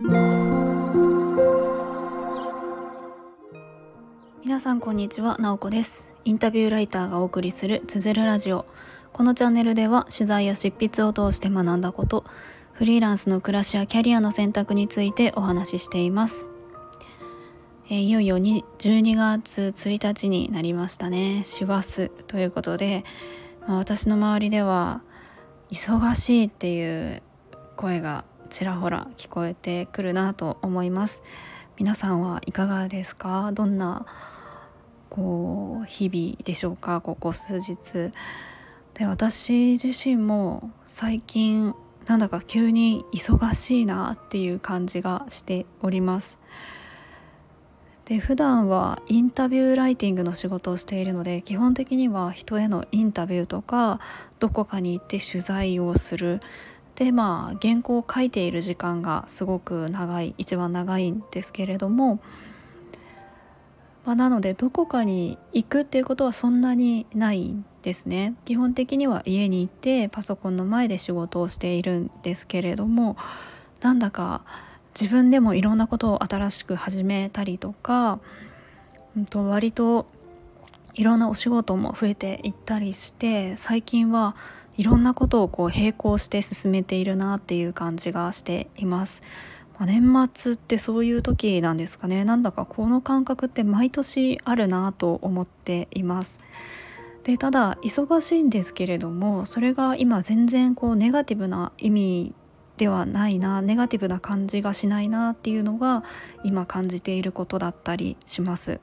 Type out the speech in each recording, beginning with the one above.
皆さんこんにちは、なおこです。インタビューライターがお送りするつづるラジオ。このチャンネルでは取材や執筆を通して学んだことフリーランスの暮らしやキャリアの選択についてお話ししています。えー、いよいよ12月1日になりましたね。師走ということで、まあ、私の周りでは忙しいっていう声がちらほら聞こえてくるなと思います。皆さんはいかがですか？どんなこう日々でしょうか？ここ数日。で私自身も最近なんだか急に忙しいなっていう感じがしております。で普段はインタビューライティングの仕事をしているので基本的には人へのインタビューとかどこかに行って取材をするでまあ原稿を書いている時間がすごく長い一番長いんですけれども、まあ、なのでどこかに行くっていうことはそんなにないんですね。基本的には家に行ってパソコンの前で仕事をしているんですけれどもなんだか自分でもいろんなことを新しく始めたりとか、うん、と割といろんなお仕事も増えていったりして最近はいろんなことをこう並行して進めているなっていう感じがしています。まあ、年末ってそういう時なんですかねなんだかこの感覚って毎年あるなと思っています。でただ忙しいんですけれどもそれが今全然こうネガティブな意味ではないなネガティブな感じがしないなっていうのが今感じていることだったりします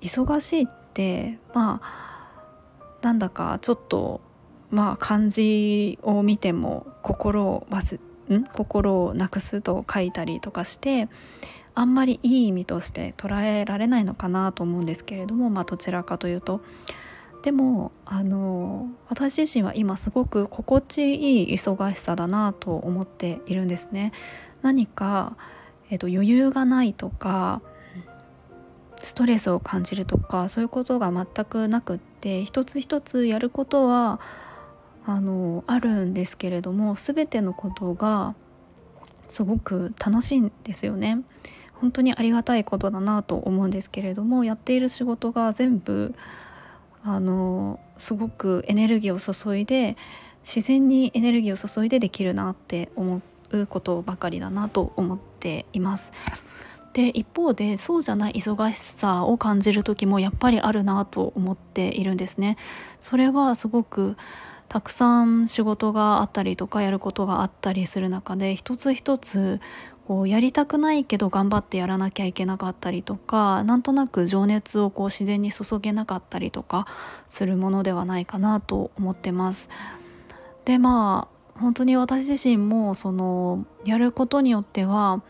忙しいってまあなんだかちょっとまあ漢字を見ても心を忘ん？心をなくすと書いたりとかしてあんまりいい意味として捉えられないのかなと思うんですけれどもまあどちらかというとでもあの私自身は今すごく心地いい忙しさだなと思っているんですね。何か、えーと、余裕がないとかストレスを感じるとかそういうことが全くなくって一つ一つやることはあのあるんですけれども全てのことがすごく楽しいんですよね。本当にありがたいことだなと思うんですけれどもやっている仕事が全部あのすごくエネルギーを注いで自然にエネルギーを注いでできるなって思うことばかりだなと思っています。で一方でそうじゃない忙しさを感じる時もやっぱりあるなと思っているんですね。それはすごくたくさん仕事があったりとかやることがあったりする中で一つ一つこうやりたくないけど頑張ってやらなきゃいけなかったりとかなんとなく情熱をこう自然に注げなかったりとかするものではないかなと思ってます。でまあ本当に私自身もそのやることによっては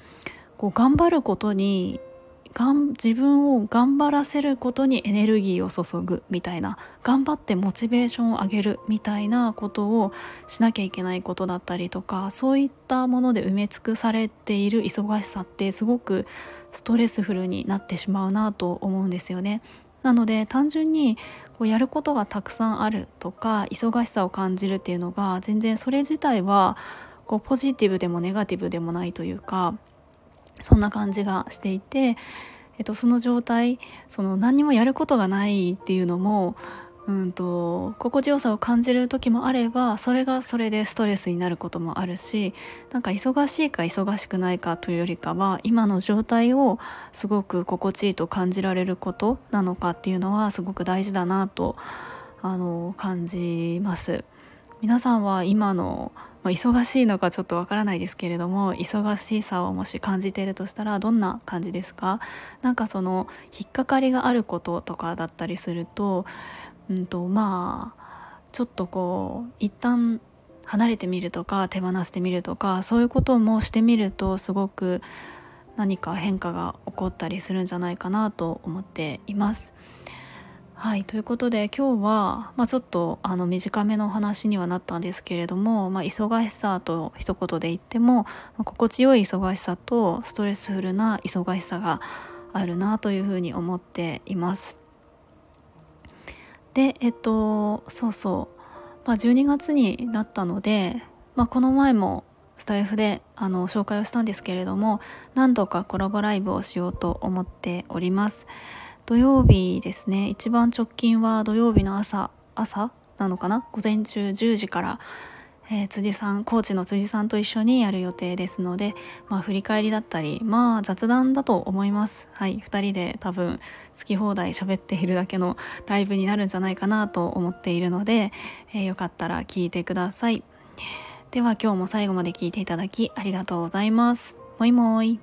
こう頑張ることにがん自分を頑張らせることにエネルギーを注ぐみたいな頑張ってモチベーションを上げるみたいなことをしなきゃいけないことだったりとかそういったもので埋め尽くされている忙しさってすごくストレスフルになってしまうなと思うんですよね。なので単純にこうやることがたくさんあるとか忙しさを感じるっていうのが全然それ自体はこうポジティブでもネガティブでもないというかそんな感じがしていて、えっと、その状態その何にもやることがないっていうのもうんと心地よさを感じる時もあればそれがそれでストレスになることもあるしなんか忙しいか忙しくないかというよりかは今の状態をすごく心地いいと感じられることなのかっていうのはすごく大事だなとあの感じます。皆さんは今の、忙しいのかちょっとわからないですけれども忙しさをもし感じているとしたらどんな感じですか？なんかその引っかかりがあることとかだったりすると,、うんとまあちょっとこう一旦離れてみるとか手放してみるとかそういうこともしてみるとすごく何か変化が起こったりするんじゃないかなと思っています。はいということで今日は、まあ、ちょっとあの短めのお話にはなったんですけれども、まあ、忙しさと一言で言っても、まあ、心地よい忙しさとストレスフルな忙しさがあるなというふうに思っています。でえっとそうそう、まあ、12月になったので、まあ、この前もスタイフであの紹介をしたんですけれども何度かコラボライブをしようと思っております土曜日ですね。一番直近は土曜日の朝朝なのかな？午前中10時からえー、辻さんコーチの辻さんと一緒にやる予定ですので、まあ、振り返りだったりまあ雑談だと思います。はい2人で多分好き放題喋っているだけのライブになるんじゃないかなと思っているので、えー、よかったら聞いてください。では今日も最後まで聞いていただきありがとうございます。もいもい。